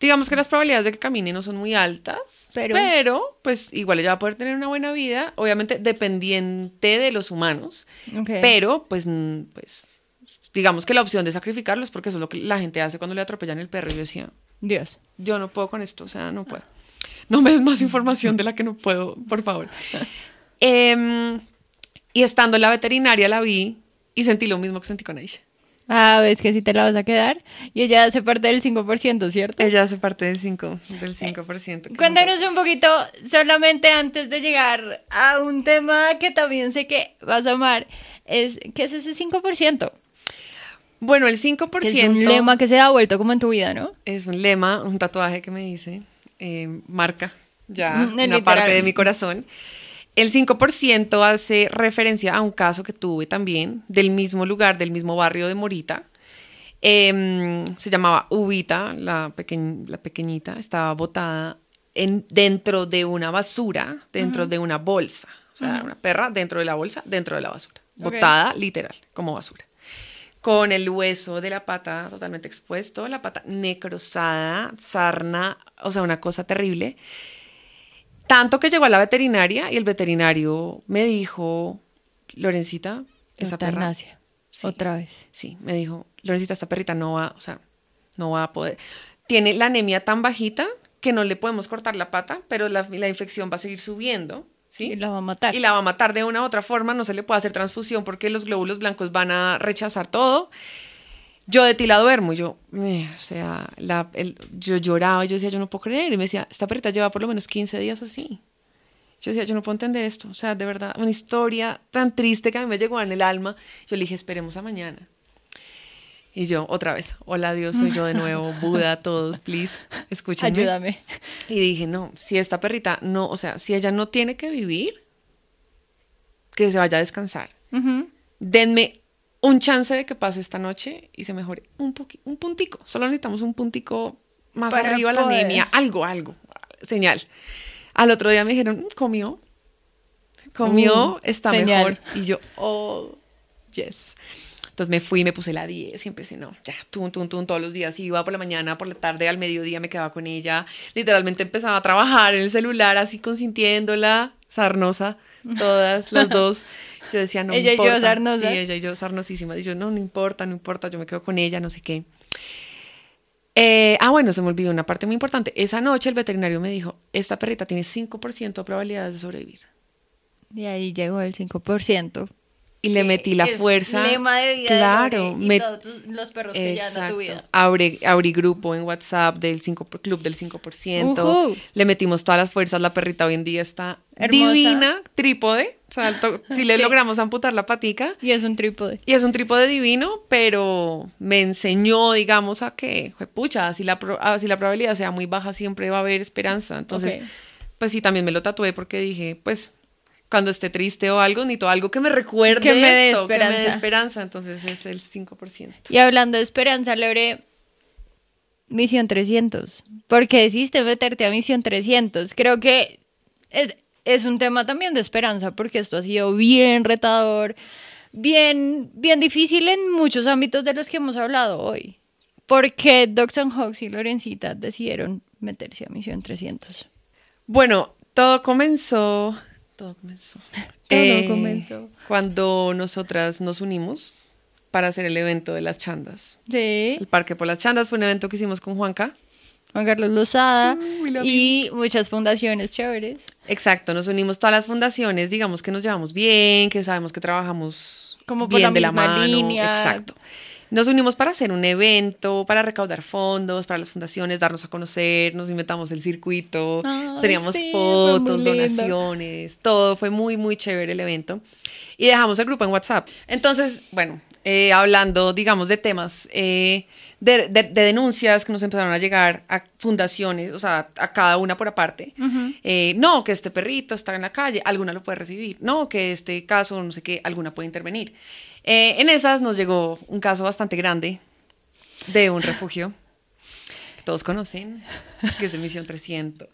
digamos que las probabilidades de que camine no son muy altas, Pero- pero, pues, igual ella va a poder tener una buena vida, obviamente dependiente de los humanos, Ok. pero, pues, mm, pues, digamos que la opción de sacrificarlos, porque eso es lo que la gente hace cuando le atropellan el perro. Y yo decía, Dios. yo no puedo con esto, o sea, no puedo. No me des más información de la que no puedo, por favor. [LAUGHS] Em, y estando en la veterinaria la vi y sentí lo mismo que sentí con ella. Ah, ves que sí te la vas a quedar. Y ella hace parte del 5%, ¿cierto? Ella hace parte del 5, del 5%. que Cuéntanos un poquito, solamente antes de llegar a un tema que también sé que vas a amar, es ¿qué es ese 5%? Bueno, el 5% Que es un lema que se ha vuelto como en tu vida, ¿no? es un lema, un tatuaje que me hice, eh, marca ya Mm, una literal. parte de mi corazón. El 5% hace referencia a un caso que tuve también del mismo lugar, del mismo barrio de Morita. Em, se llamaba Ubita, la, peque- la pequeñita, estaba botada en, dentro de una basura, dentro de una bolsa. O sea, una perra dentro de la bolsa, dentro de la basura. Botada literal, como basura con el hueso de la pata totalmente expuesto, la pata necrosada, sarna, o sea, una cosa terrible. Tanto que llegó a la veterinaria y el veterinario me dijo, Lorencita, esa perra. Sí. Otra vez. sí, me dijo, Lorencita, esta perrita no va, o sea, no va a poder. Tiene la anemia tan bajita que no le podemos cortar la pata, pero la, la infección va a seguir subiendo, ¿sí? Y la va a matar. y la va a matar de una u otra forma, no se le puede hacer transfusión porque los glóbulos blancos van a rechazar todo. Yo de ti la duermo, yo, eh, o sea, la, el- yo lloraba, yo decía, yo no puedo creer, y me decía, esta perrita lleva por lo menos 15 días así. Yo decía, yo no puedo entender esto, o sea, de verdad, una historia tan triste que a mí me llegó en el alma. Yo le dije, esperemos a mañana. Y yo, otra vez, hola Dios, soy yo de nuevo, [LAUGHS] Buda, todos, please, escúchenme. Ayúdame. Y dije, no, si esta perrita no, o sea, si ella no tiene que vivir, que se vaya a descansar. Denme un chance de que pase esta noche y se mejore un un puntico. Solo necesitamos un puntico más Para arriba la poder. anemia, algo, algo, señal. Al otro día me dijeron, "Mm, comió, comió, Uh, está señal. mejor. Y yo, oh, yes. Entonces me fui, me puse la 10 y empecé, no, ya, tum, tum, tum, todos los días. Iba por la mañana, por la tarde, al mediodía me quedaba con ella. Literalmente empezaba a trabajar en el celular, así consintiéndola, sarnosa, [LAUGHS] todas las dos. Yo decía, no Ella y yo importa. sarnosas. Sí, ella y yo sarnosísimas. Y yo, no, no importa, no importa, yo me quedo con ella, no sé qué. Eh, ah, bueno, se me olvidó una parte muy importante. Esa noche el veterinario me dijo, esta perrita tiene 5% de probabilidades de sobrevivir. Y ahí llegó el 5%. Y le metí la es fuerza. Lema de vida claro, de y me- todos tus- los perros que llevan a tu Exacto. vida. Abrí, abrí grupo en WhatsApp del 5, por- Club del 5%. Ujú. Le metimos todas las fuerzas. La perrita hoy en día está Hermosa. divina, trípode. O sea, to- [LAUGHS] si le Sí. logramos amputar la patica. Y es un trípode. Y es un trípode divino, pero me enseñó, digamos, a que, pucha, si la, pro- si la probabilidad sea muy baja, siempre va a haber esperanza. Entonces, pues sí, también me lo tatué porque dije, pues, cuando esté triste o algo, necesito algo que me recuerde Que me dé esto, que me dé esperanza. esperanza. Entonces es el 5%. Y hablando de esperanza, Lore, Misión 300. ¿Por qué decidiste meterte a Misión 300? Creo que es, es un tema también de esperanza, porque esto ha sido bien retador, bien, bien difícil en muchos ámbitos de los que hemos hablado hoy. ¿Por qué Doxon Hawks y Lorencita decidieron meterse a Misión 300? Bueno, todo comenzó. Todo comenzó. Todo comenzó. Cuando nosotras nos unimos para hacer el evento de las chandas. Sí, El Parque por las Chandas fue un evento que hicimos con Juanca. Juan Carlos Lozada love y muchas fundaciones chéveres. Exacto, nos unimos todas las fundaciones, digamos que nos llevamos bien, que sabemos que trabajamos Como por bien la de la misma mano. línea. Exacto. Nos unimos para hacer un evento, para recaudar fondos, para las fundaciones, darnos a conocer, nos inventamos el circuito, Ay, teníamos sí, fotos, donaciones, todo, fue muy, muy chévere el evento. Y dejamos el grupo en WhatsApp. Entonces, bueno, eh, hablando, digamos, de temas, eh, de, de- de denuncias que nos empezaron a llegar a fundaciones, o sea, a cada una por aparte. Eh, no, que este perrito está en la calle, alguna lo puede recibir. No, que este caso, no sé qué, alguna puede intervenir. Eh, en esas nos llegó un caso bastante grande de un refugio que todos conocen, que es de Misión 300.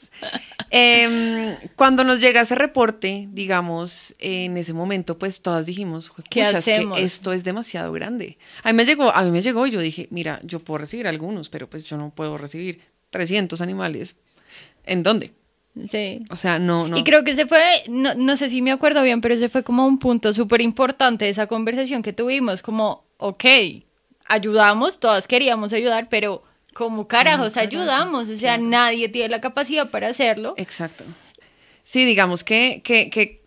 Em, cuando nos llega ese reporte, digamos, en ese momento, pues todas dijimos, "Jue- ¿Qué que esto es demasiado grande. A mí me llegó, a mí me llegó y yo dije, mira, yo puedo recibir algunos, pero pues yo no puedo recibir 300 animales. ¿En dónde? Sí. O sea, no, no. Y creo que ese fue, no, no sé si me acuerdo bien, pero ese fue como un punto súper importante de esa conversación que tuvimos, como, ok, ayudamos, todas queríamos ayudar, pero ¿cómo carajos ayudamos? O sea, Claro. nadie tiene la capacidad para hacerlo. Exacto. Sí, digamos que, que, que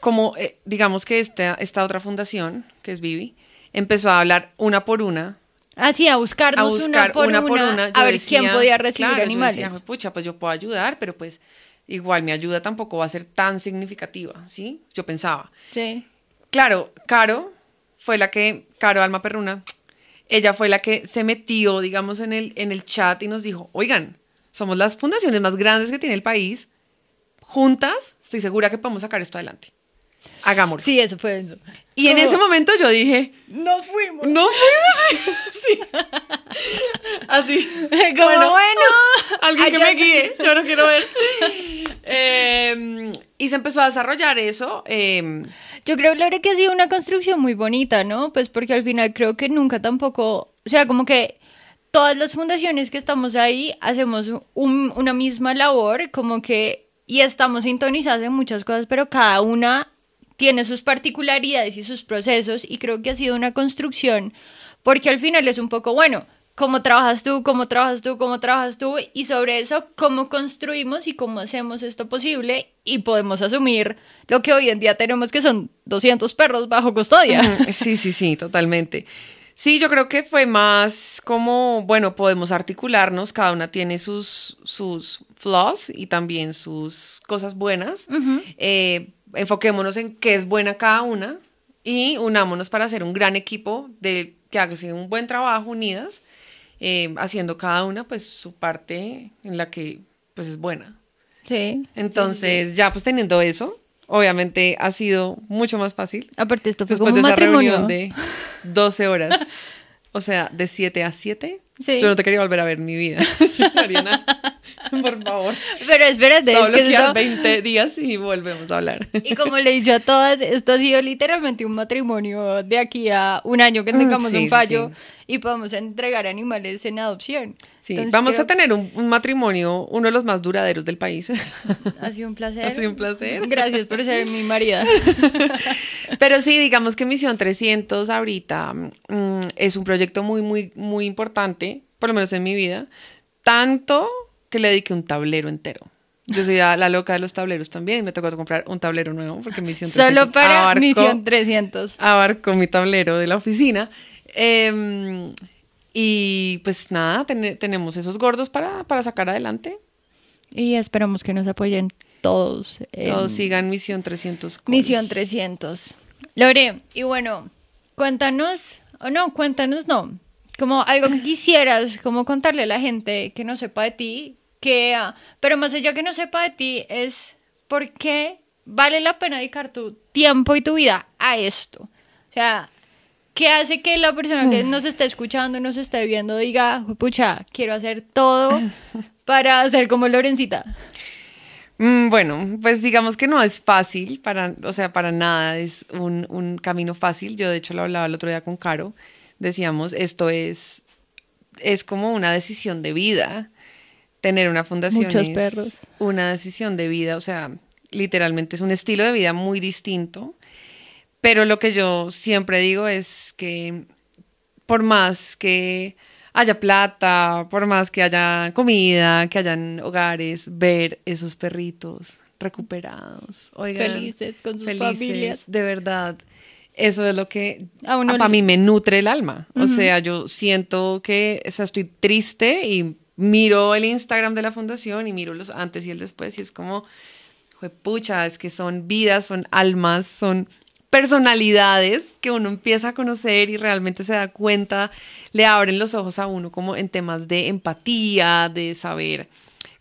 como, eh, digamos que esta, esta otra fundación, que es Vivi, empezó a hablar una por una, Así, a buscarnos a buscar una por una, Yo a ver decía, quién podía recibir claro, yo animales. decía, pucha, pues yo puedo ayudar, pero pues igual mi ayuda tampoco va a ser tan significativa, ¿sí? Yo pensaba. Sí. Claro, Caro fue la que, Caro Alma Perruna, ella fue la que se metió, digamos, en el, en el chat y nos dijo, oigan, somos las fundaciones más grandes que tiene el país, juntas, estoy segura que podemos sacar esto adelante. Hagámoslo. Sí, eso fue eso. Y en ese momento yo dije, No fuimos. no fuimos. [LAUGHS] Sí. Así. [LAUGHS] Como Bueno, bueno, [LAUGHS] Alguien que me guíe, yo no quiero ver. Eh, y se empezó a desarrollar eso. eh, Yo creo, Lore, que ha sido una construcción muy bonita, ¿no? Pues porque al final creo que nunca tampoco, o sea, como que todas las fundaciones que estamos ahí hacemos un- una misma labor, como que, y estamos sintonizadas en muchas cosas, pero cada una tiene sus particularidades y sus procesos, y creo que ha sido una construcción, porque al final es un poco, bueno, cómo trabajas tú, cómo trabajas tú, cómo trabajas tú, y sobre eso, cómo construimos y cómo hacemos esto posible, y podemos asumir lo que hoy en día tenemos, que son 200 perros bajo custodia. Sí, sí, sí, totalmente. Sí, yo creo que fue más como, bueno, podemos articularnos, cada una tiene sus, sus flaws y también sus cosas buenas. Eh, enfoquémonos en qué es buena cada una y unámonos para hacer un gran equipo de que haga un buen trabajo unidas, eh, haciendo cada una pues su parte en la que pues es buena. Sí. Entonces, ya pues teniendo eso, obviamente ha sido mucho más fácil Aparte, esto fue después como de un esa matrimonio. reunión de 12 horas. [LAUGHS] O sea, de 7 a 7. Sí. Yo no te quería volver a ver en mi vida. [LAUGHS] Mariana, por favor. Pero espérate, a es que esto- 20 días y volvemos a hablar. Y como le he dicho a todas, esto ha sido literalmente un matrimonio de aquí a un año que Mm, tengamos sí, un fallo sí. Y podamos entregar animales en adopción. Sí, Entonces, vamos creo a tener un, un matrimonio, uno de los más duraderos del país. Ha sido un placer. [LAUGHS] Ha sido un placer. Gracias por ser mi marida. [LAUGHS] Pero sí, digamos que Misión 300 ahorita mm, es un proyecto muy, muy, muy importante, por lo menos en mi vida. Tanto que le dediqué un tablero entero Yo soy la, la loca de los tableros también y me tocó comprar un tablero nuevo porque Misión 300 Solo para abarcó, Misión 300. Abarcó mi tablero de la oficina. Em, y pues nada, tenemos esos gordos para, para sacar adelante. Y esperamos que nos apoyen todos. Todos sigan Misión 300. Misión 300. Lore, y bueno, cuéntanos, o no, cuéntanos, no, como algo que quisieras, como contarle a la gente que no sepa de ti, que, ah, pero más allá que no sepa de ti, es por qué vale la pena dedicar tu tiempo y tu vida a esto. O sea, ¿qué hace que la persona que nos está escuchando, nos esté viendo, diga, pucha, quiero hacer todo [LAUGHS] para ser como Lorencita? Mm, bueno, pues digamos que no es fácil, para, o sea, para nada es un, un camino fácil. Yo de hecho lo hablaba el otro día con Caro decíamos, esto es, es como una decisión de vida. Tener una fundación Muchos es perros. una decisión de vida, o sea, literalmente es un estilo de vida muy distinto. Pero lo que yo siempre digo es que por más que haya plata, por más que haya comida, que hayan hogares, ver esos perritos recuperados, felices con sus familias, de verdad eso es lo que a mí me nutre el alma. O sea, yo siento que o sea, estoy triste y miro el Instagram de la fundación y miro los antes y el después y es como, pucha, es que son vidas, son almas, son personalidades que uno empieza a conocer y realmente se da cuenta, le abren los ojos a uno como en temas de empatía, de saber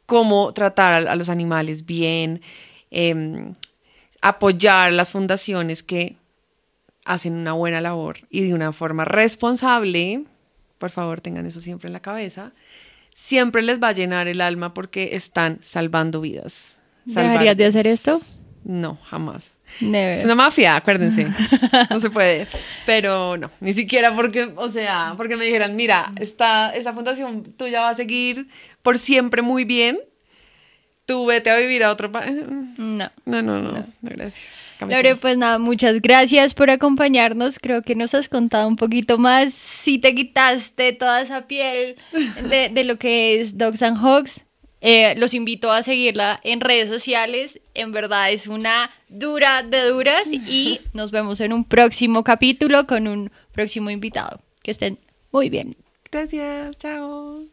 cómo tratar a, los animales bien, em, apoyar las fundaciones que hacen una buena labor y de una forma responsable, por favor tengan eso siempre en la cabeza, siempre les va a llenar el alma porque están salvando vidas. ¿Dejarías de hacer esto? No, jamás. Es una mafia, acuérdense. [LAUGHS] No se puede. Pero no, ni siquiera porque, o sea, porque me dijeran, mira, esta, esa fundación tuya va a seguir por siempre muy bien tú vete a vivir a otro país. [LAUGHS] No. No, no, no, gracias. Lore, pues nada, muchas gracias por acompañarnos. Creo que nos has contado un poquito más. Si te quitaste toda esa piel de, lo que es Dogs and Hogs. Eh, los invito a seguirla en redes sociales. En verdad es una dura de duras y [LAUGHS] nos vemos en un próximo capítulo con un próximo invitado. Que estén muy bien. Gracias, chao.